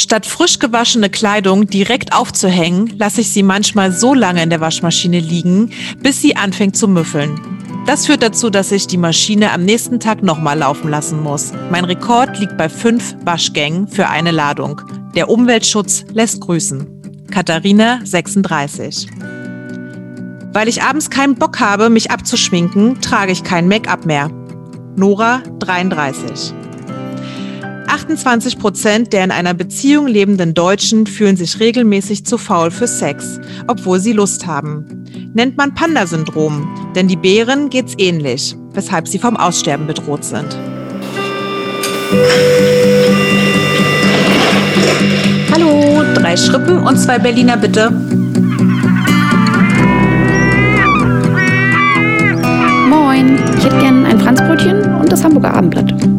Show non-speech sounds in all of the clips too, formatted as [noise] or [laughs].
Statt frisch gewaschene Kleidung direkt aufzuhängen, lasse ich sie manchmal so lange in der Waschmaschine liegen, bis sie anfängt zu müffeln. Das führt dazu, dass ich die Maschine am nächsten Tag nochmal laufen lassen muss. Mein Rekord liegt bei fünf Waschgängen für eine Ladung. Der Umweltschutz lässt grüßen. Katharina, 36. Weil ich abends keinen Bock habe, mich abzuschminken, trage ich kein Make-up mehr. Nora, 33. 28 Prozent der in einer Beziehung lebenden Deutschen fühlen sich regelmäßig zu faul für Sex, obwohl sie Lust haben. Nennt man Panda-Syndrom, denn die Bären geht's ähnlich, weshalb sie vom Aussterben bedroht sind. Hallo, drei Schrippen und zwei Berliner bitte. Moin, ich hätte gern ein Franzbrötchen und das Hamburger Abendblatt.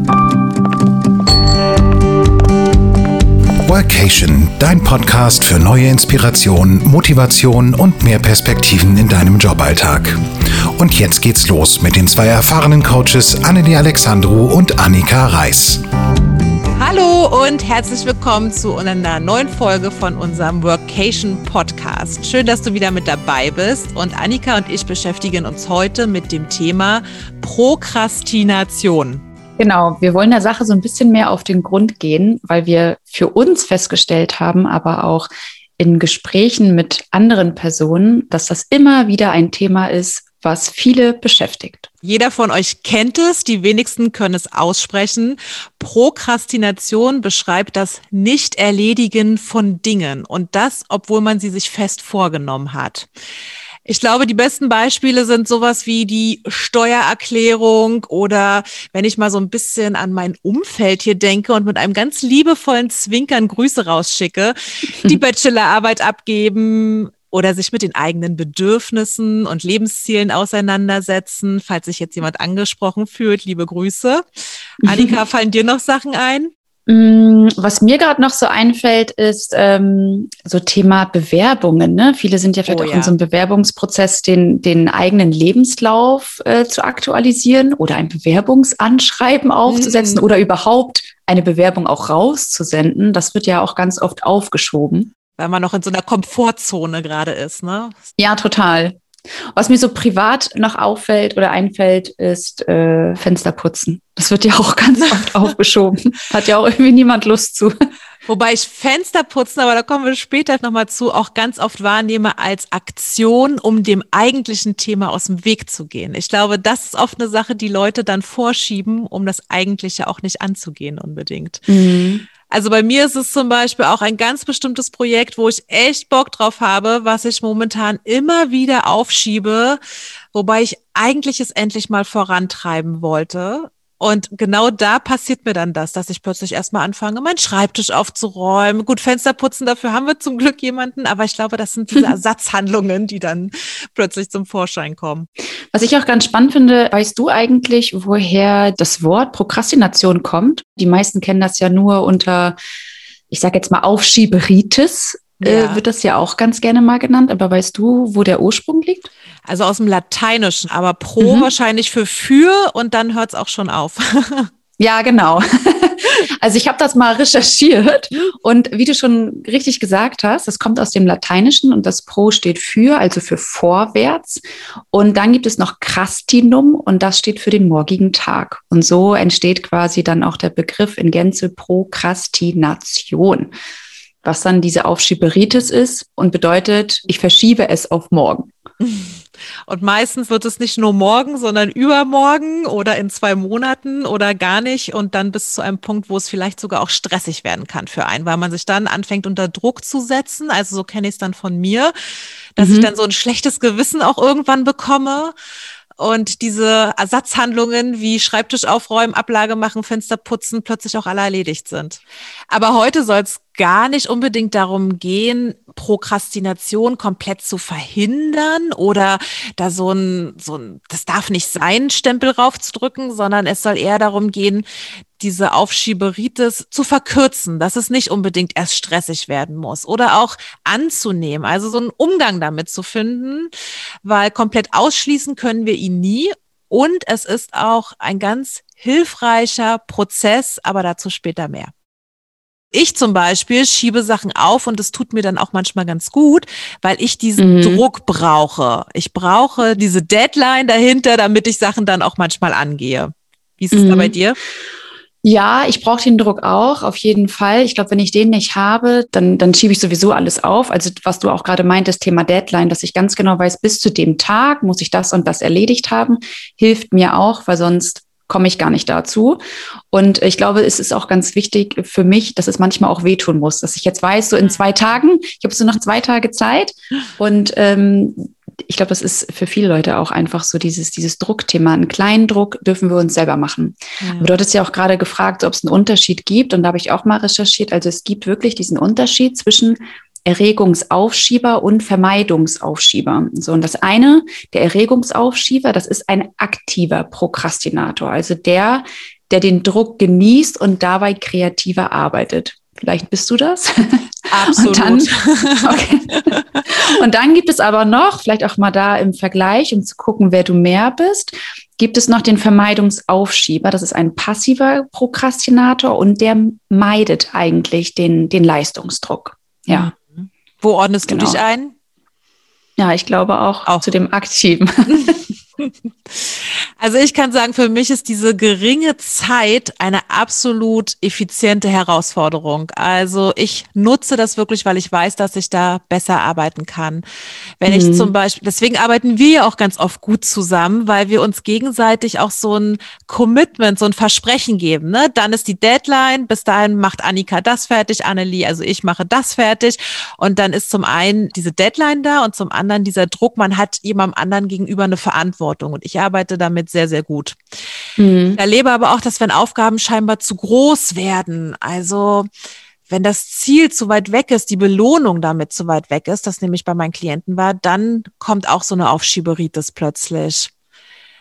Workation, dein Podcast für neue Inspiration, Motivation und mehr Perspektiven in deinem Joballtag. Und jetzt geht's los mit den zwei erfahrenen Coaches Annelie Alexandru und Annika Reis. Hallo und herzlich willkommen zu einer neuen Folge von unserem Workation Podcast. Schön, dass du wieder mit dabei bist. Und Annika und ich beschäftigen uns heute mit dem Thema Prokrastination. Genau, wir wollen der Sache so ein bisschen mehr auf den Grund gehen, weil wir für uns festgestellt haben, aber auch in Gesprächen mit anderen Personen, dass das immer wieder ein Thema ist, was viele beschäftigt. Jeder von euch kennt es, die wenigsten können es aussprechen. Prokrastination beschreibt das Nicht-Erledigen von Dingen und das, obwohl man sie sich fest vorgenommen hat. Ich glaube, die besten Beispiele sind sowas wie die Steuererklärung oder wenn ich mal so ein bisschen an mein Umfeld hier denke und mit einem ganz liebevollen Zwinkern Grüße rausschicke, die [laughs] Bachelorarbeit abgeben, oder sich mit den eigenen Bedürfnissen und Lebenszielen auseinandersetzen. Falls sich jetzt jemand angesprochen fühlt, liebe Grüße. Annika, [laughs] fallen dir noch Sachen ein? Mm, was mir gerade noch so einfällt, ist ähm, so Thema Bewerbungen. Ne? Viele sind ja vielleicht oh, auch ja. in so einem Bewerbungsprozess, den, den eigenen Lebenslauf äh, zu aktualisieren oder ein Bewerbungsanschreiben aufzusetzen mhm. oder überhaupt eine Bewerbung auch rauszusenden. Das wird ja auch ganz oft aufgeschoben. Weil man noch in so einer Komfortzone gerade ist, ne? Ja, total. Was mir so privat noch auffällt oder einfällt, ist äh, Fenster putzen. Das wird ja auch ganz oft [laughs] aufgeschoben. Hat ja auch irgendwie niemand Lust zu. Wobei ich Fenster putzen, aber da kommen wir später nochmal zu, auch ganz oft wahrnehme als Aktion, um dem eigentlichen Thema aus dem Weg zu gehen. Ich glaube, das ist oft eine Sache, die Leute dann vorschieben, um das Eigentliche auch nicht anzugehen unbedingt. Mhm. Also bei mir ist es zum Beispiel auch ein ganz bestimmtes Projekt, wo ich echt Bock drauf habe, was ich momentan immer wieder aufschiebe, wobei ich eigentlich es endlich mal vorantreiben wollte. Und genau da passiert mir dann das, dass ich plötzlich erstmal anfange, meinen Schreibtisch aufzuräumen. Gut, Fenster putzen, dafür haben wir zum Glück jemanden, aber ich glaube, das sind diese [laughs] Ersatzhandlungen, die dann plötzlich zum Vorschein kommen. Was ich auch ganz spannend finde, weißt du eigentlich, woher das Wort Prokrastination kommt? Die meisten kennen das ja nur unter, ich sage jetzt mal, Aufschieberitis. Äh, ja. Äh, wird das ja auch ganz gerne mal genannt, aber weißt du, wo der Ursprung liegt? Also aus dem Lateinischen, aber pro mhm. wahrscheinlich für für und dann hört es auch schon auf. [laughs] ja, genau. [laughs] Also ich habe das mal recherchiert und wie du schon richtig gesagt hast, das kommt aus dem Lateinischen und das Pro steht für, also für vorwärts. Und dann gibt es noch Crastinum und das steht für den morgigen Tag. Und so entsteht quasi dann auch der Begriff in Gänze Prokrastination was dann diese Aufschieberitis ist und bedeutet, ich verschiebe es auf morgen. [laughs] Und meistens wird es nicht nur morgen, sondern übermorgen oder in zwei Monaten oder gar nicht und dann bis zu einem Punkt, wo es vielleicht sogar auch stressig werden kann für einen, weil man sich dann anfängt unter Druck zu setzen. Also so kenne ich es dann von mir, dass mhm. ich dann so ein schlechtes Gewissen auch irgendwann bekomme und diese Ersatzhandlungen wie Schreibtisch aufräumen, Ablage machen, Fenster putzen plötzlich auch alle erledigt sind. Aber heute soll es gar nicht unbedingt darum gehen, Prokrastination komplett zu verhindern oder da so ein, so ein, das darf nicht sein, Stempel raufzudrücken, sondern es soll eher darum gehen, diese Aufschieberitis zu verkürzen, dass es nicht unbedingt erst stressig werden muss oder auch anzunehmen, also so einen Umgang damit zu finden, weil komplett ausschließen können wir ihn nie und es ist auch ein ganz hilfreicher Prozess, aber dazu später mehr. Ich zum Beispiel schiebe Sachen auf und es tut mir dann auch manchmal ganz gut, weil ich diesen mhm. Druck brauche. Ich brauche diese Deadline dahinter, damit ich Sachen dann auch manchmal angehe. Wie ist es mhm. da bei dir? Ja, ich brauche den Druck auch, auf jeden Fall. Ich glaube, wenn ich den nicht habe, dann, dann schiebe ich sowieso alles auf. Also was du auch gerade meintest, Thema Deadline, dass ich ganz genau weiß, bis zu dem Tag muss ich das und das erledigt haben, hilft mir auch, weil sonst komme ich gar nicht dazu. Und ich glaube, es ist auch ganz wichtig für mich, dass es manchmal auch wehtun muss, dass ich jetzt weiß, so in zwei Tagen, ich habe so noch zwei Tage Zeit und ähm, ich glaube, das ist für viele Leute auch einfach so dieses, dieses Druckthema. Einen kleinen Druck dürfen wir uns selber machen. Ja. Aber du hattest ja auch gerade gefragt, ob es einen Unterschied gibt. Und da habe ich auch mal recherchiert. Also es gibt wirklich diesen Unterschied zwischen Erregungsaufschieber und Vermeidungsaufschieber. So, und das eine, der Erregungsaufschieber, das ist ein aktiver Prokrastinator, also der, der den Druck genießt und dabei kreativer arbeitet. Vielleicht bist du das. Absolut. [laughs] Und dann, okay. und dann gibt es aber noch, vielleicht auch mal da im Vergleich, um zu gucken, wer du mehr bist, gibt es noch den Vermeidungsaufschieber. Das ist ein passiver Prokrastinator und der meidet eigentlich den, den Leistungsdruck. Ja. Wo ordnest genau. du dich ein? Ja, ich glaube auch, auch. zu dem Aktiven. [laughs] [laughs] Also ich kann sagen, für mich ist diese geringe Zeit eine absolut effiziente Herausforderung. Also ich nutze das wirklich, weil ich weiß, dass ich da besser arbeiten kann. Wenn mhm. ich zum Beispiel, deswegen arbeiten wir ja auch ganz oft gut zusammen, weil wir uns gegenseitig auch so ein Commitment, so ein Versprechen geben. Ne? Dann ist die Deadline, bis dahin macht Annika das fertig, Annelie, also ich mache das fertig. Und dann ist zum einen diese Deadline da und zum anderen dieser Druck, man hat jemandem anderen gegenüber eine Verantwortung. Verantwortung und ich arbeite damit sehr, sehr gut. Mhm. Ich erlebe aber auch, dass wenn Aufgaben scheinbar zu groß werden, also wenn das Ziel zu weit weg ist, die Belohnung damit zu weit weg ist, das nämlich bei meinen Klienten war, dann kommt auch so eine Aufschieberitis plötzlich.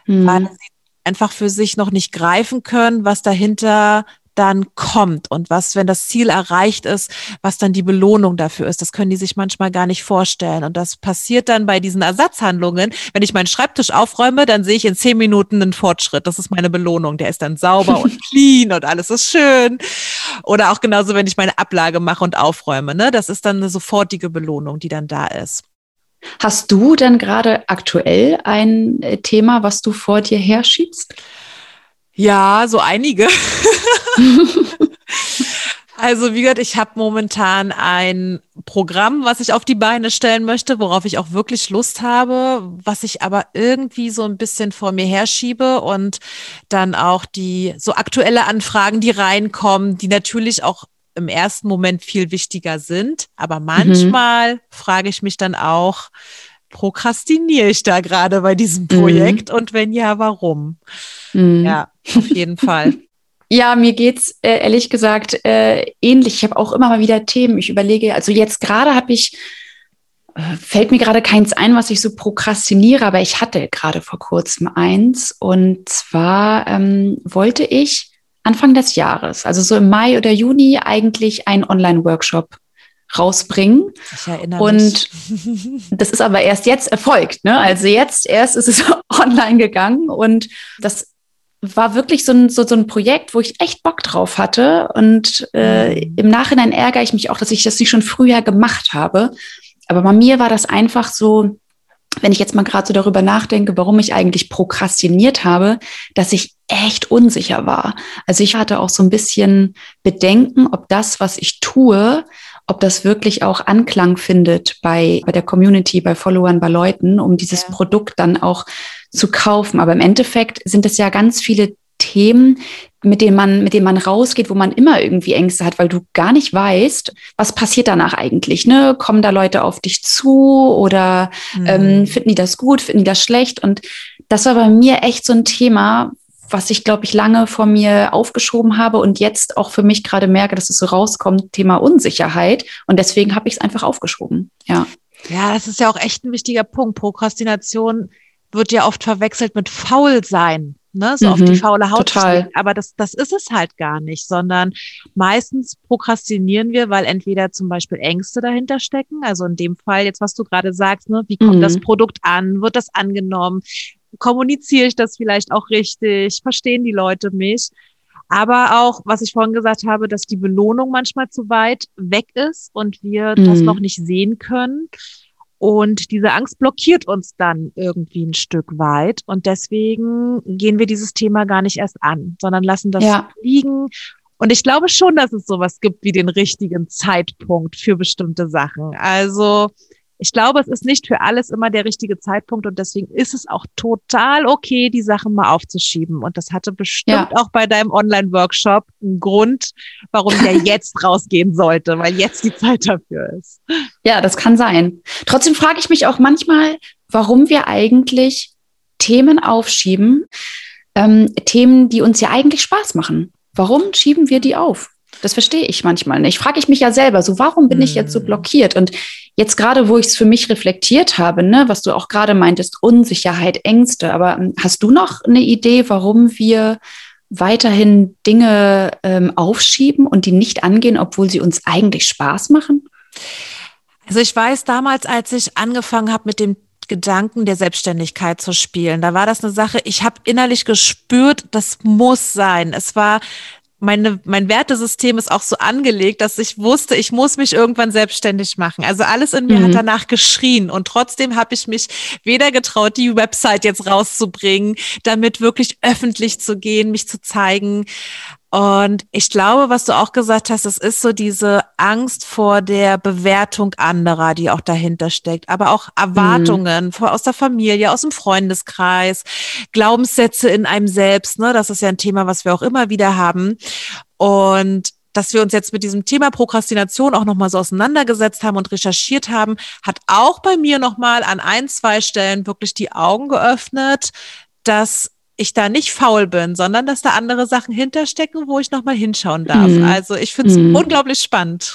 Mhm. Weil sie einfach für sich noch nicht greifen können, was dahinter dann kommt und was, wenn das Ziel erreicht ist, was dann die Belohnung dafür ist. Das können die sich manchmal gar nicht vorstellen. Und das passiert dann bei diesen Ersatzhandlungen. Wenn ich meinen Schreibtisch aufräume, dann sehe ich in zehn Minuten einen Fortschritt. Das ist meine Belohnung. Der ist dann sauber und [laughs] clean und alles ist schön. Oder auch genauso, wenn ich meine Ablage mache und aufräume. Ne? Das ist dann eine sofortige Belohnung, die dann da ist. Hast du denn gerade aktuell ein äh, Thema, was du vor dir herschiebst? Ja, so einige. [laughs] [laughs] Also wie gesagt, ich habe momentan ein Programm, was ich auf die Beine stellen möchte, worauf ich auch wirklich Lust habe, was ich aber irgendwie so ein bisschen vor mir herschiebe und dann auch die so aktuelle Anfragen, die reinkommen, die natürlich auch im ersten Moment viel wichtiger sind. Aber manchmal mhm. frage ich mich dann auch, prokrastiniere ich da gerade bei diesem mhm. Projekt mhm. und wenn ja, warum? Mhm. Ja, auf jeden Fall. [laughs] Ja, mir geht's äh, ehrlich gesagt äh, ähnlich. Ich habe auch immer mal wieder Themen. Ich überlege, also jetzt gerade habe ich, äh, fällt mir gerade keins ein, was ich so prokrastiniere, aber ich hatte gerade vor kurzem eins. Und zwar ähm, wollte ich Anfang des Jahres, also so im Mai oder Juni, eigentlich einen Online-Workshop rausbringen. Ich erinnere und mich. [laughs] das ist aber erst jetzt erfolgt. Ne? Also jetzt erst ist es [laughs] online gegangen und das war wirklich so ein, so, so ein Projekt, wo ich echt Bock drauf hatte. Und äh, mhm. im Nachhinein ärgere ich mich auch, dass ich das nicht schon früher gemacht habe. Aber bei mir war das einfach so, wenn ich jetzt mal gerade so darüber nachdenke, warum ich eigentlich prokrastiniert habe, dass ich echt unsicher war. Also ich hatte auch so ein bisschen Bedenken, ob das, was ich tue, ob das wirklich auch Anklang findet bei, bei der Community, bei Followern, bei Leuten, um dieses ja. Produkt dann auch zu kaufen. Aber im Endeffekt sind es ja ganz viele Themen, mit denen man, mit denen man rausgeht, wo man immer irgendwie Ängste hat, weil du gar nicht weißt, was passiert danach eigentlich. Ne? Kommen da Leute auf dich zu oder mhm. ähm, finden die das gut, finden die das schlecht? Und das war bei mir echt so ein Thema, was ich, glaube ich, lange vor mir aufgeschoben habe und jetzt auch für mich gerade merke, dass es so rauskommt, Thema Unsicherheit. Und deswegen habe ich es einfach aufgeschoben. Ja. Ja, das ist ja auch echt ein wichtiger Punkt. Prokrastination wird ja oft verwechselt mit faul sein, ne? so mhm, auf die mhm, faule Haut. Total. Aber das, das ist es halt gar nicht, sondern meistens prokrastinieren wir, weil entweder zum Beispiel Ängste dahinter stecken. Also in dem Fall jetzt, was du gerade sagst, ne? wie kommt mhm. das Produkt an? Wird das angenommen? Kommuniziere ich das vielleicht auch richtig? Verstehen die Leute mich? Aber auch, was ich vorhin gesagt habe, dass die Belohnung manchmal zu weit weg ist und wir mhm. das noch nicht sehen können. Und diese Angst blockiert uns dann irgendwie ein Stück weit. Und deswegen gehen wir dieses Thema gar nicht erst an, sondern lassen das ja. liegen. Und ich glaube schon, dass es sowas gibt wie den richtigen Zeitpunkt für bestimmte Sachen. Also ich glaube, es ist nicht für alles immer der richtige Zeitpunkt und deswegen ist es auch total okay, die Sachen mal aufzuschieben. Und das hatte bestimmt ja. auch bei deinem Online-Workshop einen Grund, warum der [laughs] jetzt rausgehen sollte, weil jetzt die Zeit dafür ist. Ja, das kann sein. Trotzdem frage ich mich auch manchmal, warum wir eigentlich Themen aufschieben, ähm, Themen, die uns ja eigentlich Spaß machen. Warum schieben wir die auf? Das verstehe ich manchmal nicht. Frage ich mich ja selber, so warum bin ich jetzt so hm. blockiert? Und jetzt gerade, wo ich es für mich reflektiert habe, ne, was du auch gerade meintest, Unsicherheit, Ängste, aber ähm, hast du noch eine Idee, warum wir weiterhin Dinge ähm, aufschieben und die nicht angehen, obwohl sie uns eigentlich Spaß machen? Also ich weiß damals, als ich angefangen habe mit dem Gedanken der Selbstständigkeit zu spielen. Da war das eine Sache, ich habe innerlich gespürt, das muss sein. Es war meine, mein Wertesystem ist auch so angelegt, dass ich wusste, ich muss mich irgendwann selbstständig machen. Also alles in mir mhm. hat danach geschrien und trotzdem habe ich mich weder getraut, die Website jetzt rauszubringen, damit wirklich öffentlich zu gehen, mich zu zeigen. Und ich glaube, was du auch gesagt hast, es ist so diese Angst vor der Bewertung anderer, die auch dahinter steckt, aber auch Erwartungen mhm. aus der Familie, aus dem Freundeskreis, Glaubenssätze in einem selbst. Ne? Das ist ja ein Thema, was wir auch immer wieder haben. Und dass wir uns jetzt mit diesem Thema Prokrastination auch nochmal so auseinandergesetzt haben und recherchiert haben, hat auch bei mir nochmal an ein, zwei Stellen wirklich die Augen geöffnet, dass ich da nicht faul bin, sondern dass da andere Sachen hinterstecken, wo ich nochmal hinschauen darf. Mhm. Also ich finde es mhm. unglaublich spannend.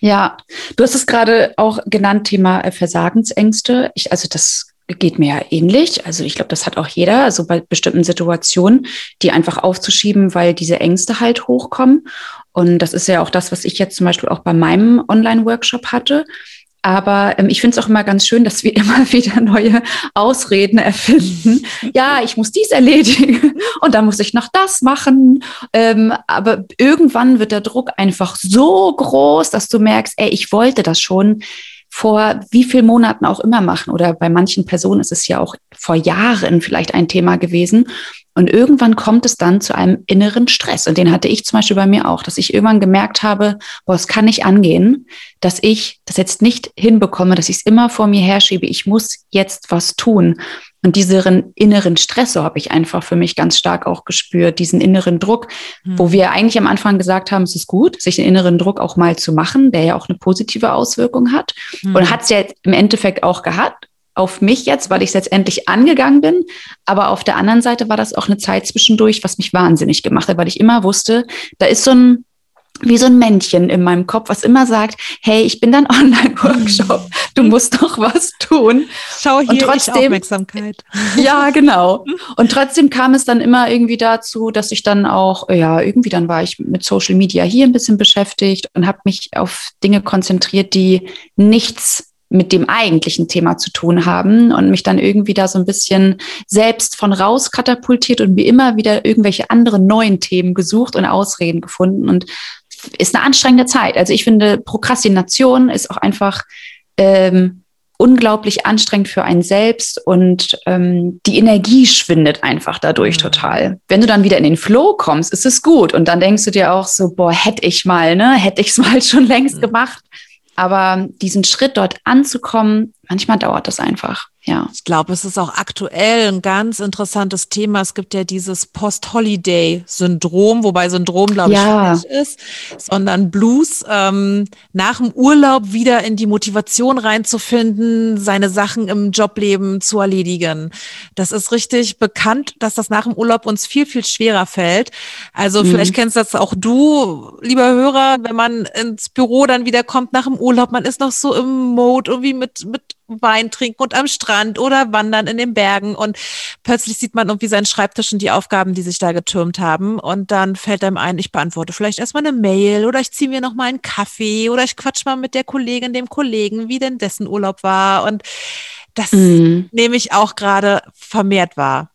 Ja, du hast es gerade auch genannt, Thema äh, Versagensängste. Ich, also das geht mir ja ähnlich. Also ich glaube, das hat auch jeder, also bei bestimmten Situationen, die einfach aufzuschieben, weil diese Ängste halt hochkommen. Und das ist ja auch das, was ich jetzt zum Beispiel auch bei meinem Online-Workshop hatte. Aber ähm, ich finde es auch immer ganz schön, dass wir [laughs] immer wieder neue Ausreden erfinden. Ja, ich muss dies erledigen [laughs] und dann muss ich noch das machen. Ähm, aber irgendwann wird der Druck einfach so groß, dass du merkst, ey, ich wollte das schon vor wie vielen Monaten auch immer machen. Oder bei manchen Personen ist es ja auch vor Jahren vielleicht ein Thema gewesen. Und irgendwann kommt es dann zu einem inneren Stress. Und den hatte ich zum Beispiel bei mir auch, dass ich irgendwann gemerkt habe, boah, es kann nicht angehen, dass ich das jetzt nicht hinbekomme, dass ich es immer vor mir herschiebe. Ich muss jetzt was tun. Und diesen inneren Stressor habe ich einfach für mich ganz stark auch gespürt, diesen inneren Druck, hm. wo wir eigentlich am Anfang gesagt haben, es ist gut, sich den inneren Druck auch mal zu machen, der ja auch eine positive Auswirkung hat. Hm. Und hat es ja im Endeffekt auch gehabt auf mich jetzt, weil ich es jetzt endlich angegangen bin. Aber auf der anderen Seite war das auch eine Zeit zwischendurch, was mich wahnsinnig gemacht hat, weil ich immer wusste, da ist so ein wie so ein Männchen in meinem Kopf, was immer sagt, hey, ich bin dein [laughs] Online-Workshop, du musst doch was tun. Schau hier, und trotzdem, Aufmerksamkeit. [laughs] Ja, genau. [laughs] Und trotzdem kam es dann immer irgendwie dazu, dass ich dann auch, ja, irgendwie dann war ich mit Social Media hier ein bisschen beschäftigt und habe mich auf Dinge konzentriert, die nichts mit dem eigentlichen Thema zu tun haben und mich dann irgendwie da so ein bisschen selbst von raus katapultiert und mir immer wieder irgendwelche anderen neuen Themen gesucht und Ausreden gefunden und ist eine anstrengende Zeit. Also ich finde, Prokrastination ist auch einfach ähm, unglaublich anstrengend für einen selbst und ähm, die Energie schwindet einfach dadurch mhm. total. Wenn du dann wieder in den Flow kommst, ist es gut und dann denkst du dir auch so, boah, hätte ich mal, ne, hätte ich es [laughs] mal schon längst mhm. gemacht. Aber diesen Schritt dort anzukommen, manchmal dauert das einfach. Ja. Ich glaube, es ist auch aktuell ein ganz interessantes Thema. Es gibt ja dieses Post-Holiday-Syndrom, wobei Syndrom, glaube ja. ich, nicht ist, sondern Blues, ähm, nach dem Urlaub wieder in die Motivation reinzufinden, seine Sachen im Jobleben zu erledigen. Das ist richtig bekannt, dass das nach dem Urlaub uns viel, viel schwerer fällt. Also mhm. vielleicht kennst das auch du, lieber Hörer, wenn man ins Büro dann wieder kommt nach dem Urlaub, man ist noch so im Mode irgendwie mit, mit Wein trinken und am Strand oder wandern in den Bergen und plötzlich sieht man irgendwie seinen Schreibtisch und die Aufgaben, die sich da getürmt haben und dann fällt einem ein, ich beantworte vielleicht erstmal eine Mail oder ich ziehe mir noch mal einen Kaffee oder ich quatsch mal mit der Kollegin, dem Kollegen, wie denn dessen Urlaub war und das mhm. nehme ich auch gerade vermehrt wahr.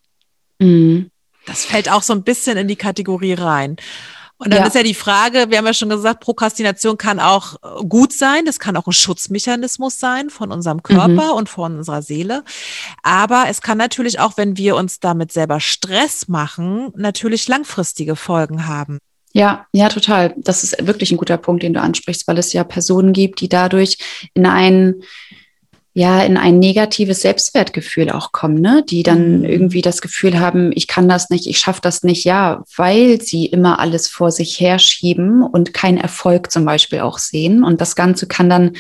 Mhm. Das fällt auch so ein bisschen in die Kategorie rein. Und dann ja. ist ja die Frage, wir haben ja schon gesagt, Prokrastination kann auch äh, gut sein, das kann auch ein Schutzmechanismus sein von unserem Körper mhm. und von unserer Seele. Aber es kann natürlich auch, wenn wir uns damit selber Stress machen, natürlich langfristige Folgen haben. Ja, ja, total. Das ist wirklich ein guter Punkt, den du ansprichst, weil es ja Personen gibt, die dadurch in einen ja in ein negatives Selbstwertgefühl auch kommen, ne? die dann mhm. irgendwie das Gefühl haben, ich kann das nicht, ich schaffe das nicht, ja, weil sie immer alles vor sich herschieben und keinen Erfolg zum Beispiel auch sehen. Und das Ganze kann dann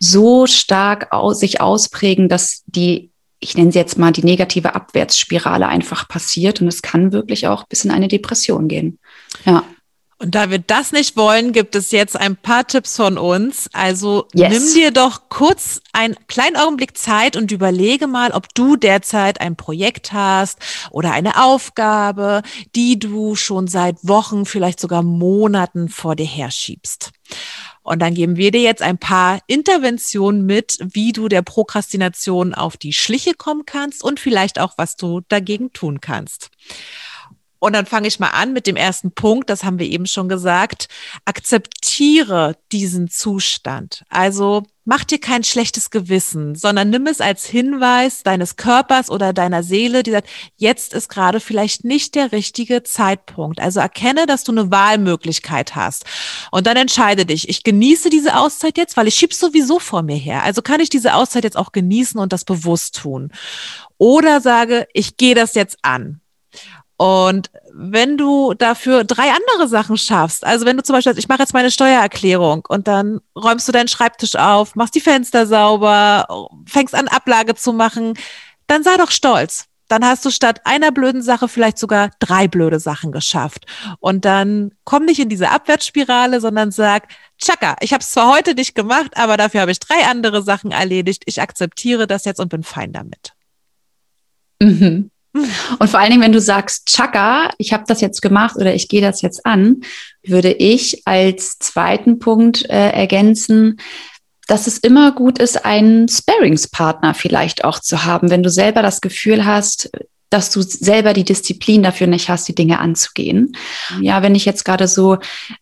so stark aus, sich ausprägen, dass die ich nenne sie jetzt mal die negative Abwärtsspirale einfach passiert und es kann wirklich auch bis in eine Depression gehen. Ja. Und da wir das nicht wollen, gibt es jetzt ein paar Tipps von uns. Also yes. nimm dir doch kurz einen kleinen Augenblick Zeit und überlege mal, ob du derzeit ein Projekt hast oder eine Aufgabe, die du schon seit Wochen, vielleicht sogar Monaten vor dir herschiebst. Und dann geben wir dir jetzt ein paar Interventionen mit, wie du der Prokrastination auf die Schliche kommen kannst und vielleicht auch, was du dagegen tun kannst. Und dann fange ich mal an mit dem ersten Punkt, das haben wir eben schon gesagt. Akzeptiere diesen Zustand. Also mach dir kein schlechtes Gewissen, sondern nimm es als Hinweis deines Körpers oder deiner Seele, die sagt, jetzt ist gerade vielleicht nicht der richtige Zeitpunkt. Also erkenne, dass du eine Wahlmöglichkeit hast. Und dann entscheide dich, ich genieße diese Auszeit jetzt, weil ich schieb's sowieso vor mir her. Also kann ich diese Auszeit jetzt auch genießen und das bewusst tun. Oder sage, ich gehe das jetzt an. Und wenn du dafür drei andere Sachen schaffst, also wenn du zum Beispiel, ich mache jetzt meine Steuererklärung und dann räumst du deinen Schreibtisch auf, machst die Fenster sauber, fängst an Ablage zu machen, dann sei doch stolz. Dann hast du statt einer blöden Sache vielleicht sogar drei blöde Sachen geschafft. Und dann komm nicht in diese Abwärtsspirale, sondern sag, Chaka, ich habe es zwar heute nicht gemacht, aber dafür habe ich drei andere Sachen erledigt. Ich akzeptiere das jetzt und bin fein damit. Mhm. Und vor allen Dingen, wenn du sagst, Chaka, ich habe das jetzt gemacht oder ich gehe das jetzt an, würde ich als zweiten Punkt äh, ergänzen, dass es immer gut ist, einen Sparingspartner vielleicht auch zu haben, wenn du selber das Gefühl hast, dass du selber die Disziplin dafür nicht hast, die Dinge anzugehen. Ja, wenn ich jetzt gerade so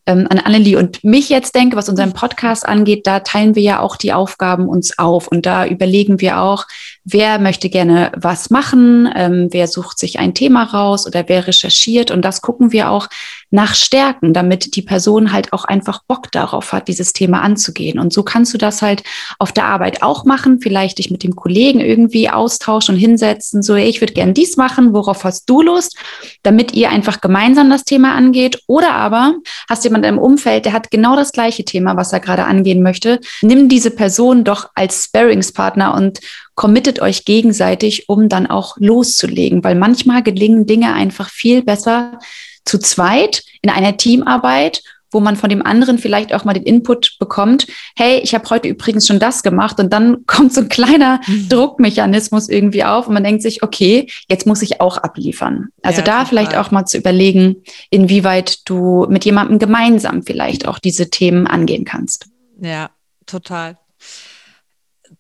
ähm, an Annelie und mich jetzt denke, was unseren Podcast angeht, da teilen wir ja auch die Aufgaben uns auf und da überlegen wir auch, wer möchte gerne was machen, ähm, wer sucht sich ein Thema raus oder wer recherchiert und das gucken wir auch nach Stärken, damit die Person halt auch einfach Bock darauf hat, dieses Thema anzugehen. Und so kannst du das halt auf der Arbeit auch machen, vielleicht dich mit dem Kollegen irgendwie austauschen und hinsetzen, so, ich würde gern dies machen, worauf hast du Lust, damit ihr einfach gemeinsam das Thema angeht. Oder aber hast jemand im Umfeld, der hat genau das gleiche Thema, was er gerade angehen möchte. Nimm diese Person doch als Sparingspartner und committet euch gegenseitig, um dann auch loszulegen, weil manchmal gelingen Dinge einfach viel besser, zu zweit in einer Teamarbeit, wo man von dem anderen vielleicht auch mal den Input bekommt, hey, ich habe heute übrigens schon das gemacht und dann [laughs] kommt so ein kleiner mhm. Druckmechanismus irgendwie auf und man denkt sich, okay, jetzt muss ich auch abliefern. Also ja, da total. vielleicht auch mal zu überlegen, inwieweit du mit jemandem gemeinsam vielleicht auch diese Themen angehen kannst. Ja, total.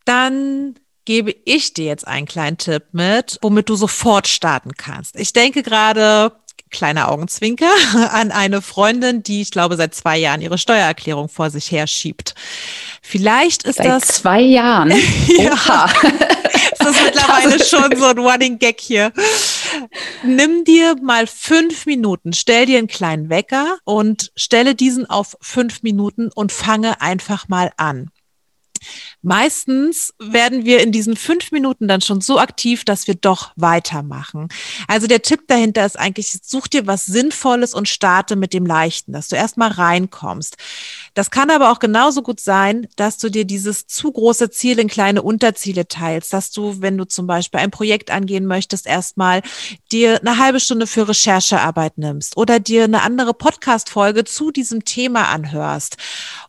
Dann gebe ich dir jetzt einen kleinen Tipp mit, womit du sofort starten kannst. Ich denke gerade, kleiner Augenzwinker, [laughs] an eine Freundin, die ich glaube seit zwei Jahren ihre Steuererklärung vor sich her schiebt. Vielleicht ist seit das. zwei Jahren. [laughs] ja. [laughs] das ist mittlerweile das schon so ein Running Gag hier. Nimm dir mal fünf Minuten, stell dir einen kleinen Wecker und stelle diesen auf fünf Minuten und fange einfach mal an. Meistens werden wir in diesen fünf Minuten dann schon so aktiv, dass wir doch weitermachen. Also der Tipp dahinter ist eigentlich, such dir was Sinnvolles und starte mit dem Leichten, dass du erstmal reinkommst. Das kann aber auch genauso gut sein, dass du dir dieses zu große Ziel in kleine Unterziele teilst, dass du, wenn du zum Beispiel ein Projekt angehen möchtest, erstmal dir eine halbe Stunde für Recherchearbeit nimmst oder dir eine andere Podcast-Folge zu diesem Thema anhörst.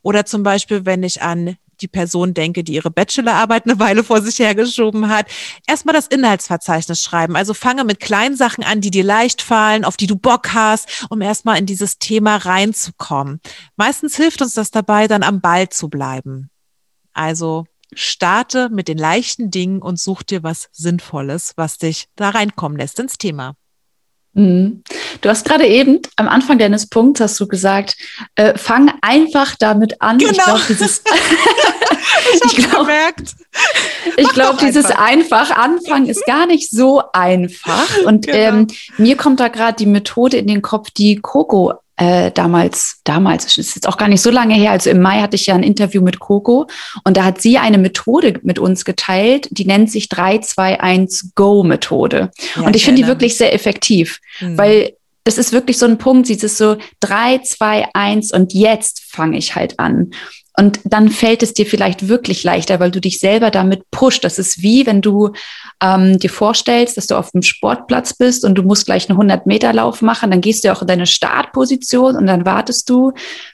Oder zum Beispiel, wenn ich an die Person denke, die ihre Bachelorarbeit eine Weile vor sich hergeschoben hat, erstmal das Inhaltsverzeichnis schreiben. Also fange mit kleinen Sachen an, die dir leicht fallen, auf die du Bock hast, um erstmal in dieses Thema reinzukommen. Meistens hilft uns das dabei, dann am Ball zu bleiben. Also starte mit den leichten Dingen und such dir was Sinnvolles, was dich da reinkommen lässt ins Thema. Mhm. Du hast gerade eben am Anfang deines Punkts hast du gesagt, äh, fang einfach damit an. Genau. [laughs] Ich glaube, dieses, ich glaube, ich glaube, dieses einfach. einfach anfangen ist gar nicht so einfach. Und genau. ähm, mir kommt da gerade die Methode in den Kopf, die Coco äh, damals, damals, ist jetzt auch gar nicht so lange her, also im Mai hatte ich ja ein Interview mit Coco und da hat sie eine Methode mit uns geteilt, die nennt sich 321-Go-Methode. Ja, und ich finde die wirklich sehr effektiv, mhm. weil das ist wirklich so ein Punkt, sie ist so 3, 2, 1 und jetzt fange ich halt an. Und dann fällt es dir vielleicht wirklich leichter, weil du dich selber damit pusht. Das ist wie, wenn du ähm, dir vorstellst, dass du auf dem Sportplatz bist und du musst gleich einen 100-Meter-Lauf machen. Dann gehst du auch in deine Startposition und dann wartest du,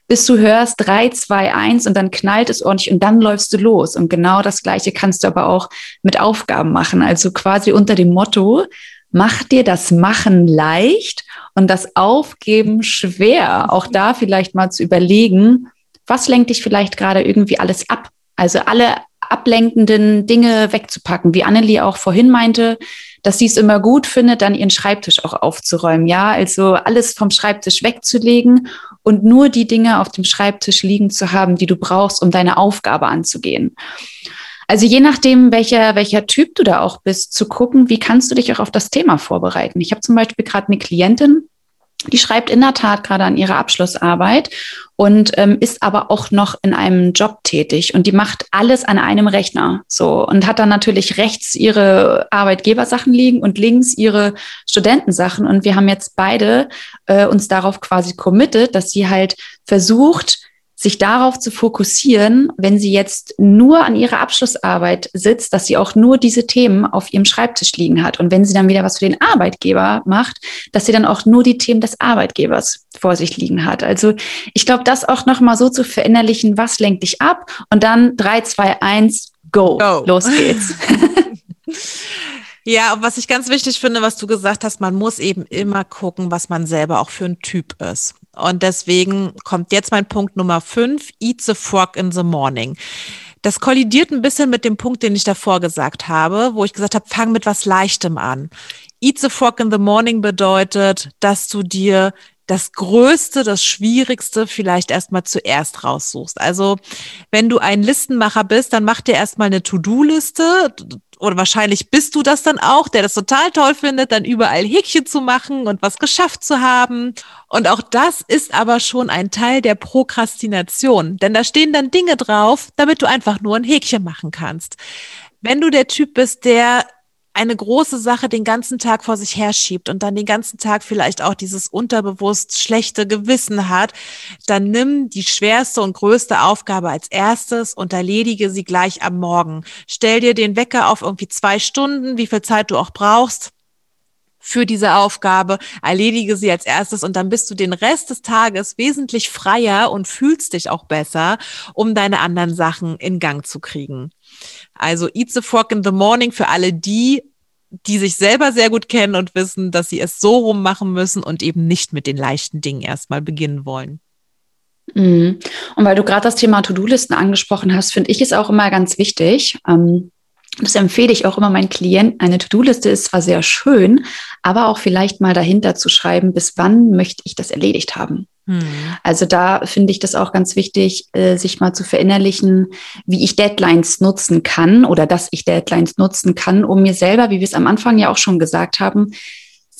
bis du hörst 3, 2, 1 und dann knallt es ordentlich und dann läufst du los. Und genau das Gleiche kannst du aber auch mit Aufgaben machen. Also quasi unter dem Motto, mach dir das Machen leicht und das Aufgeben schwer. Auch da vielleicht mal zu überlegen, was lenkt dich vielleicht gerade irgendwie alles ab? Also alle ablenkenden Dinge wegzupacken, wie Annelie auch vorhin meinte, dass sie es immer gut findet, dann ihren Schreibtisch auch aufzuräumen. Ja, also alles vom Schreibtisch wegzulegen und nur die Dinge auf dem Schreibtisch liegen zu haben, die du brauchst, um deine Aufgabe anzugehen. Also je nachdem, welcher, welcher Typ du da auch bist, zu gucken, wie kannst du dich auch auf das Thema vorbereiten. Ich habe zum Beispiel gerade eine Klientin, die schreibt in der Tat gerade an ihrer Abschlussarbeit und ähm, ist aber auch noch in einem Job tätig und die macht alles an einem Rechner so und hat dann natürlich rechts ihre Arbeitgebersachen liegen und links ihre Studentensachen und wir haben jetzt beide äh, uns darauf quasi committed, dass sie halt versucht sich darauf zu fokussieren, wenn sie jetzt nur an ihrer Abschlussarbeit sitzt, dass sie auch nur diese Themen auf ihrem Schreibtisch liegen hat. Und wenn sie dann wieder was für den Arbeitgeber macht, dass sie dann auch nur die Themen des Arbeitgebers vor sich liegen hat. Also ich glaube, das auch nochmal so zu verinnerlichen, was lenkt dich ab? Und dann drei, zwei, eins, go. go. Los geht's. [laughs] Ja, und was ich ganz wichtig finde, was du gesagt hast, man muss eben immer gucken, was man selber auch für ein Typ ist. Und deswegen kommt jetzt mein Punkt Nummer fünf, eat the frog in the morning. Das kollidiert ein bisschen mit dem Punkt, den ich davor gesagt habe, wo ich gesagt habe, fang mit was Leichtem an. Eat the frog in the morning bedeutet, dass du dir das Größte, das Schwierigste vielleicht erstmal zuerst raussuchst. Also wenn du ein Listenmacher bist, dann mach dir erstmal eine To-Do-Liste oder wahrscheinlich bist du das dann auch, der das total toll findet, dann überall Häkchen zu machen und was geschafft zu haben. Und auch das ist aber schon ein Teil der Prokrastination, denn da stehen dann Dinge drauf, damit du einfach nur ein Häkchen machen kannst. Wenn du der Typ bist, der eine große Sache den ganzen Tag vor sich herschiebt und dann den ganzen Tag vielleicht auch dieses unterbewusst schlechte Gewissen hat, dann nimm die schwerste und größte Aufgabe als erstes und erledige sie gleich am Morgen. Stell dir den Wecker auf irgendwie zwei Stunden, wie viel Zeit du auch brauchst für diese Aufgabe, erledige sie als erstes und dann bist du den Rest des Tages wesentlich freier und fühlst dich auch besser, um deine anderen Sachen in Gang zu kriegen. Also Eat the Frog in the Morning für alle die, die sich selber sehr gut kennen und wissen, dass sie es so rum machen müssen und eben nicht mit den leichten Dingen erstmal beginnen wollen. Mhm. Und weil du gerade das Thema To-Do-Listen angesprochen hast, finde ich es auch immer ganz wichtig. Ähm, das empfehle ich auch immer meinen Klienten. Eine To-Do-Liste ist zwar sehr schön, aber auch vielleicht mal dahinter zu schreiben, bis wann möchte ich das erledigt haben. Hm. Also da finde ich das auch ganz wichtig, äh, sich mal zu verinnerlichen, wie ich Deadlines nutzen kann oder dass ich Deadlines nutzen kann, um mir selber, wie wir es am Anfang ja auch schon gesagt haben,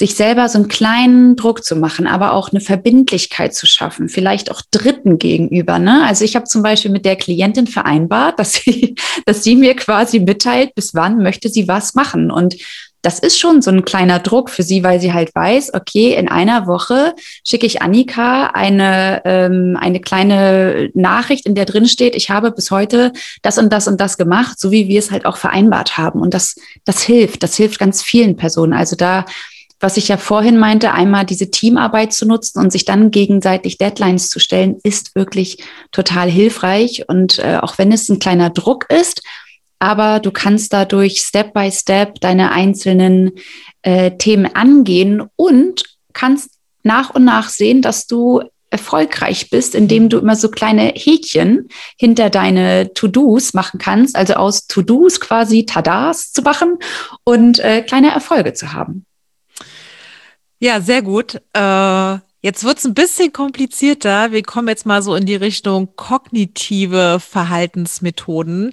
sich selber so einen kleinen Druck zu machen, aber auch eine Verbindlichkeit zu schaffen, vielleicht auch Dritten gegenüber. Ne? Also ich habe zum Beispiel mit der Klientin vereinbart, [laughs] dass sie, dass sie mir quasi mitteilt, bis wann möchte sie was machen. Und das ist schon so ein kleiner Druck für sie, weil sie halt weiß, okay, in einer Woche schicke ich Annika eine, ähm, eine kleine Nachricht, in der drin steht, ich habe bis heute das und das und das gemacht, so wie wir es halt auch vereinbart haben. Und das, das hilft, das hilft ganz vielen Personen. Also da, was ich ja vorhin meinte, einmal diese Teamarbeit zu nutzen und sich dann gegenseitig Deadlines zu stellen, ist wirklich total hilfreich. Und äh, auch wenn es ein kleiner Druck ist, aber du kannst dadurch Step by Step deine einzelnen äh, Themen angehen und kannst nach und nach sehen, dass du erfolgreich bist, indem du immer so kleine Häkchen hinter deine To-Dos machen kannst, also aus To-Dos quasi Tadas zu machen und äh, kleine Erfolge zu haben. Ja, sehr gut. Äh Jetzt wird's ein bisschen komplizierter. Wir kommen jetzt mal so in die Richtung kognitive Verhaltensmethoden.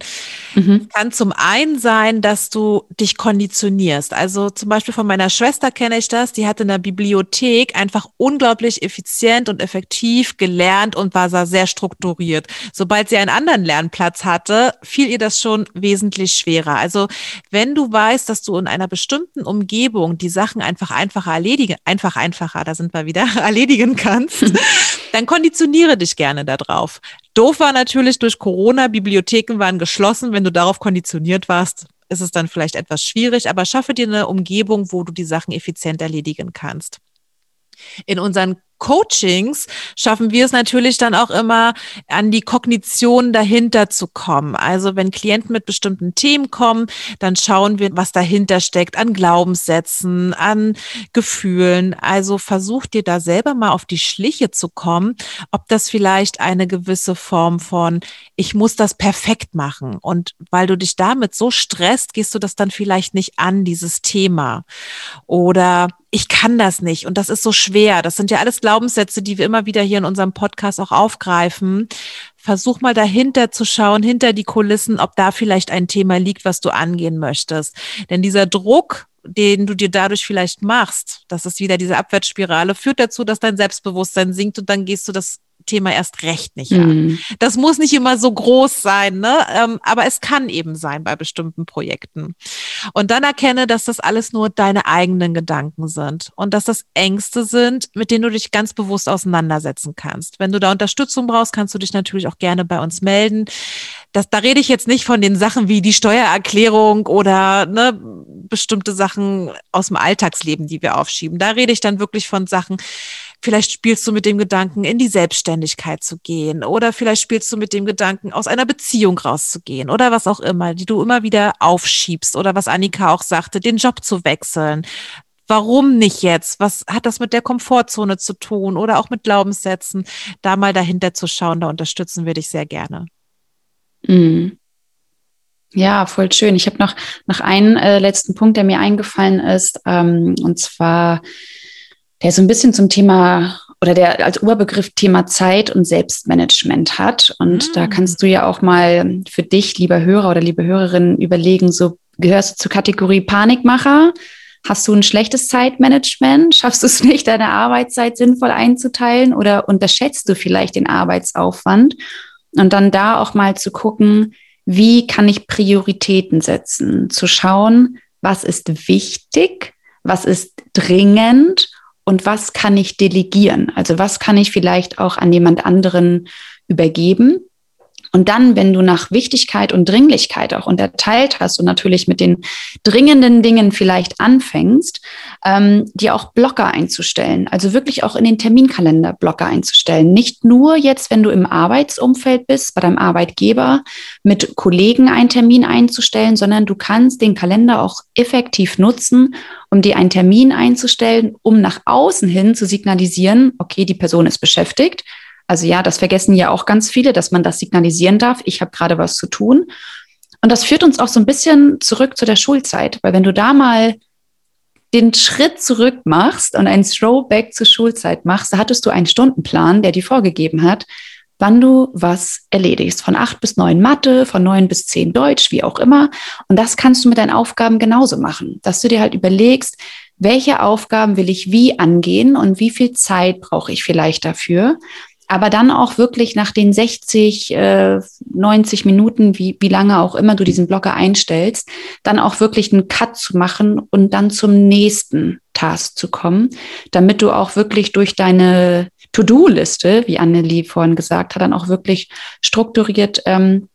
Mhm. Kann zum einen sein, dass du dich konditionierst. Also zum Beispiel von meiner Schwester kenne ich das. Die hat in der Bibliothek einfach unglaublich effizient und effektiv gelernt und war sehr strukturiert. Sobald sie einen anderen Lernplatz hatte, fiel ihr das schon wesentlich schwerer. Also wenn du weißt, dass du in einer bestimmten Umgebung die Sachen einfach einfacher erledigen, einfach einfacher, da sind wir wieder, [laughs] erledigen kannst, [laughs] dann konditioniere dich gerne darauf. Doof war natürlich durch Corona, Bibliotheken waren geschlossen. Wenn du darauf konditioniert warst, ist es dann vielleicht etwas schwierig, aber schaffe dir eine Umgebung, wo du die Sachen effizient erledigen kannst. In unseren Coachings schaffen wir es natürlich dann auch immer, an die Kognition dahinter zu kommen. Also wenn Klienten mit bestimmten Themen kommen, dann schauen wir, was dahinter steckt an Glaubenssätzen, an Gefühlen. Also versuch dir da selber mal auf die Schliche zu kommen, ob das vielleicht eine gewisse Form von, ich muss das perfekt machen. Und weil du dich damit so stresst, gehst du das dann vielleicht nicht an, dieses Thema. Oder ich kann das nicht und das ist so schwer. Das sind ja alles Glaubenssätze, die wir immer wieder hier in unserem Podcast auch aufgreifen. Versuch mal dahinter zu schauen, hinter die Kulissen, ob da vielleicht ein Thema liegt, was du angehen möchtest. Denn dieser Druck, den du dir dadurch vielleicht machst, das ist wieder diese Abwärtsspirale, führt dazu, dass dein Selbstbewusstsein sinkt und dann gehst du das Thema erst recht nicht an. Mhm. Das muss nicht immer so groß sein, ne? Ähm, aber es kann eben sein bei bestimmten Projekten. Und dann erkenne, dass das alles nur deine eigenen Gedanken sind und dass das Ängste sind, mit denen du dich ganz bewusst auseinandersetzen kannst. Wenn du da Unterstützung brauchst, kannst du dich natürlich auch gerne bei uns melden. Das, da rede ich jetzt nicht von den Sachen wie die Steuererklärung oder ne, bestimmte Sachen aus dem Alltagsleben, die wir aufschieben. Da rede ich dann wirklich von Sachen, Vielleicht spielst du mit dem Gedanken, in die Selbstständigkeit zu gehen oder vielleicht spielst du mit dem Gedanken, aus einer Beziehung rauszugehen oder was auch immer, die du immer wieder aufschiebst oder was Annika auch sagte, den Job zu wechseln. Warum nicht jetzt? Was hat das mit der Komfortzone zu tun oder auch mit Glaubenssätzen? Da mal dahinter zu schauen, da unterstützen wir dich sehr gerne. Mhm. Ja, voll schön. Ich habe noch, noch einen äh, letzten Punkt, der mir eingefallen ist, ähm, und zwar der so ein bisschen zum Thema oder der als Oberbegriff Thema Zeit und Selbstmanagement hat. Und mhm. da kannst du ja auch mal für dich, lieber Hörer oder liebe Hörerin, überlegen, so gehörst du zur Kategorie Panikmacher? Hast du ein schlechtes Zeitmanagement? Schaffst du es nicht, deine Arbeitszeit sinnvoll einzuteilen oder unterschätzt du vielleicht den Arbeitsaufwand? Und dann da auch mal zu gucken, wie kann ich Prioritäten setzen? Zu schauen, was ist wichtig, was ist dringend und was kann ich delegieren? Also was kann ich vielleicht auch an jemand anderen übergeben? Und dann, wenn du nach Wichtigkeit und Dringlichkeit auch unterteilt hast und natürlich mit den dringenden Dingen vielleicht anfängst, ähm, dir auch Blocker einzustellen, also wirklich auch in den Terminkalender Blocker einzustellen. Nicht nur jetzt, wenn du im Arbeitsumfeld bist, bei deinem Arbeitgeber, mit Kollegen einen Termin einzustellen, sondern du kannst den Kalender auch effektiv nutzen, um dir einen Termin einzustellen, um nach außen hin zu signalisieren, okay, die Person ist beschäftigt also ja, das vergessen ja auch ganz viele, dass man das signalisieren darf. Ich habe gerade was zu tun. Und das führt uns auch so ein bisschen zurück zu der Schulzeit, weil wenn du da mal den Schritt zurück machst und ein Throwback zur Schulzeit machst, da hattest du einen Stundenplan, der dir vorgegeben hat, wann du was erledigst. Von acht bis neun Mathe, von neun bis zehn Deutsch, wie auch immer. Und das kannst du mit deinen Aufgaben genauso machen, dass du dir halt überlegst, welche Aufgaben will ich wie angehen und wie viel Zeit brauche ich vielleicht dafür aber dann auch wirklich nach den 60, äh, 90 Minuten, wie, wie lange auch immer du diesen Blocker einstellst, dann auch wirklich einen Cut zu machen und dann zum nächsten Task zu kommen, damit du auch wirklich durch deine To-Do-Liste, wie Annelie vorhin gesagt hat, dann auch wirklich strukturiert ähm,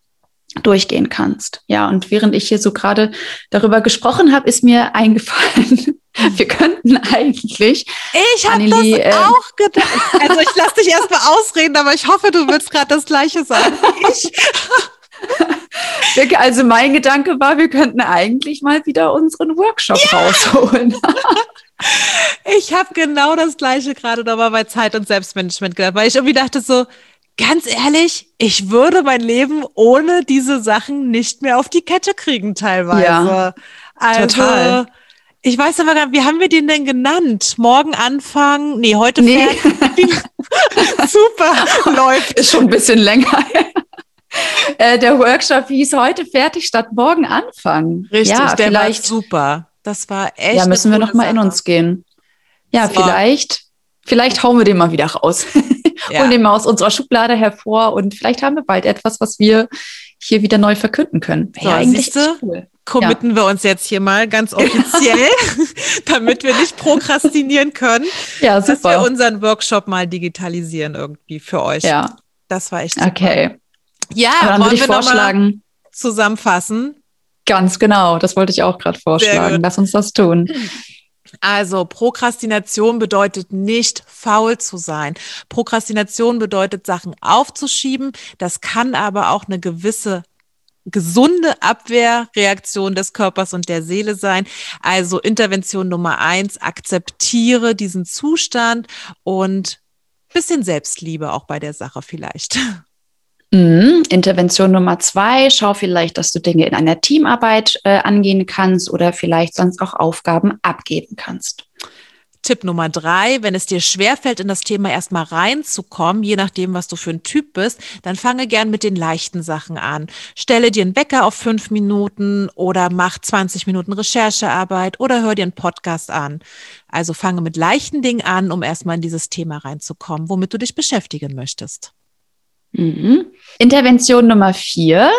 durchgehen kannst. Ja, und während ich hier so gerade darüber gesprochen habe, ist mir eingefallen, [laughs] wir könnten eigentlich. Ich habe das äh, auch gedacht. Also ich lasse dich erst mal ausreden, aber ich hoffe, du willst gerade das Gleiche sagen. Ich. [laughs] Also mein Gedanke war, wir könnten eigentlich mal wieder unseren Workshop ja. rausholen. ich habe genau das Gleiche gerade nochmal bei Zeit und Selbstmanagement gedacht, weil ich irgendwie dachte so, ganz ehrlich, ich würde mein Leben ohne diese Sachen nicht mehr auf die Kette kriegen teilweise. Ja, also, total Ich weiß aber gar nicht, wie haben wir den denn genannt? Morgen anfangen? Nee, heute nee. [laughs] Super, läuft. Ist schon ein bisschen länger. äh, der Workshop hieß heute fertig statt morgen anfangen. Richtig, ja, der vielleicht, war super. Das war echt. Ja, müssen wir noch mal in uns gehen. Ja, so. vielleicht, vielleicht hauen wir den mal wieder raus. [laughs] Ja. Holen den mal aus unserer Schublade hervor und vielleicht haben wir bald etwas, was wir hier wieder neu verkünden können. Wäre so, ja, eigentlich cool. Committen ja. wir uns jetzt hier mal ganz offiziell, [laughs] [laughs] damit wir nicht prokrastinieren können, ja, super. dass wir unseren Workshop mal digitalisieren irgendwie für euch. Ja. Das war echt super. Okay. Ja, Aber dann würde ich vorschlagen, zusammenfassen. Ganz genau, das wollte ich auch gerade vorschlagen. Lass uns das tun. Also Prokrastination bedeutet nicht faul zu sein. Prokrastination bedeutet Sachen aufzuschieben. Das kann aber auch eine gewisse gesunde Abwehrreaktion des Körpers und der Seele sein. Also Intervention Nummer eins, akzeptiere diesen Zustand und bisschen Selbstliebe auch bei der Sache vielleicht. [laughs] Mhm. Intervention Nummer zwei, schau vielleicht, dass du Dinge in einer Teamarbeit äh, angehen kannst oder vielleicht sonst auch Aufgaben abgeben kannst. Tipp Nummer drei, wenn es dir schwerfällt, in das Thema erstmal reinzukommen, je nachdem, was du für ein Typ bist, dann fange gern mit den leichten Sachen an. Stelle dir einen Wecker auf fünf Minuten oder mach 20 Minuten Recherchearbeit oder hör dir einen Podcast an. Also fange mit leichten Dingen an, um erstmal in dieses Thema reinzukommen, womit du dich beschäftigen möchtest. Mhm. Intervention Nummer vier.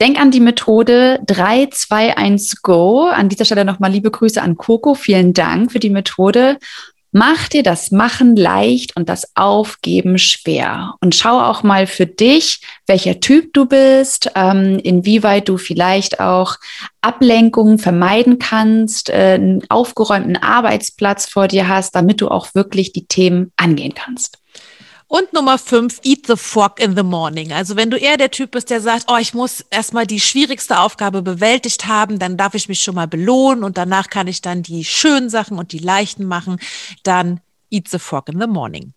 Denk an die Methode 3, 2, 1, Go. An dieser Stelle nochmal liebe Grüße an Coco. Vielen Dank für die Methode. Mach dir das Machen leicht und das Aufgeben schwer. Und schau auch mal für dich, welcher Typ du bist, ähm, inwieweit du vielleicht auch Ablenkungen vermeiden kannst, äh, einen aufgeräumten Arbeitsplatz vor dir hast, damit du auch wirklich die Themen angehen kannst. Und Nummer fünf, eat the frog in the morning. Also wenn du eher der Typ bist, der sagt, oh, ich muss erstmal die schwierigste Aufgabe bewältigt haben, dann darf ich mich schon mal belohnen und danach kann ich dann die schönen Sachen und die leichten machen, dann eat the frog in the morning.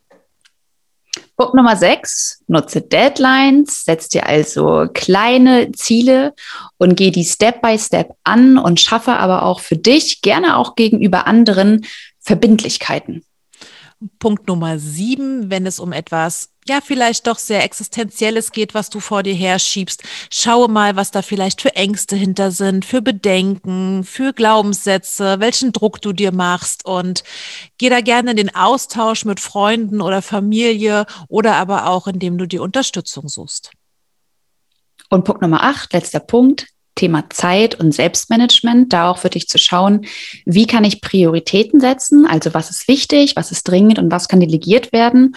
Punkt Nummer sechs, nutze Deadlines, setz dir also kleine Ziele und geh die Step by Step an und schaffe aber auch für dich, gerne auch gegenüber anderen, Verbindlichkeiten. Punkt Nummer sieben, wenn es um etwas, ja, vielleicht doch sehr Existenzielles geht, was du vor dir herschiebst. Schaue mal, was da vielleicht für Ängste hinter sind, für Bedenken, für Glaubenssätze, welchen Druck du dir machst und geh da gerne in den Austausch mit Freunden oder Familie oder aber auch, indem du die Unterstützung suchst. Und Punkt Nummer acht, letzter Punkt, Thema Zeit und Selbstmanagement, da auch für dich zu schauen, wie kann ich Prioritäten setzen, also was ist wichtig, was ist dringend und was kann delegiert werden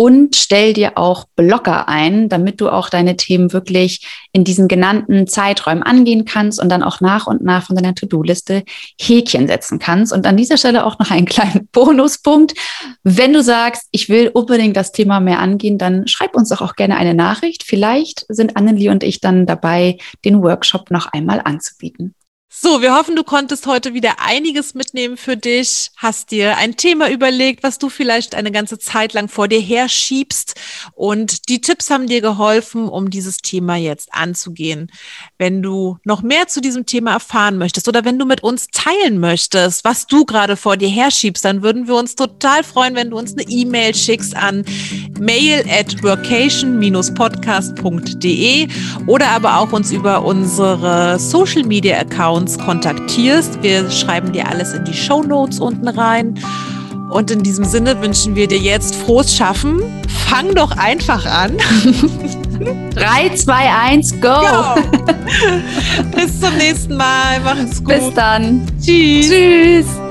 und stell dir auch Blocker ein, damit du auch deine Themen wirklich in diesen genannten Zeiträumen angehen kannst und dann auch nach und nach von deiner To-Do-Liste Häkchen setzen kannst. Und an dieser Stelle auch noch einen kleinen [laughs] Bonuspunkt. Wenn du sagst, ich will unbedingt das Thema mehr angehen, dann schreib uns doch auch gerne eine Nachricht. Vielleicht sind Annelie und ich dann dabei, den Workshop noch einmal anzubieten. So, wir hoffen, du konntest heute wieder einiges mitnehmen für dich, hast dir ein Thema überlegt, was du vielleicht eine ganze Zeit lang vor dir herschiebst und die Tipps haben dir geholfen, um dieses Thema jetzt anzugehen. Wenn du noch mehr zu diesem Thema erfahren möchtest oder wenn du mit uns teilen möchtest, was du gerade vor dir herschiebst, dann würden wir uns total freuen, wenn du uns eine E-Mail schickst an mail at workation-podcast.de oder aber auch uns über unsere Social Media Accounts uns kontaktierst. Wir schreiben dir alles in die Show Notes unten rein. Und in diesem Sinne wünschen wir dir jetzt frohes Schaffen. Fang doch einfach an. 3, 2, 1, go! go. [laughs] Bis zum nächsten Mal. Mach es gut. Bis dann. Tschüss. Tschüss.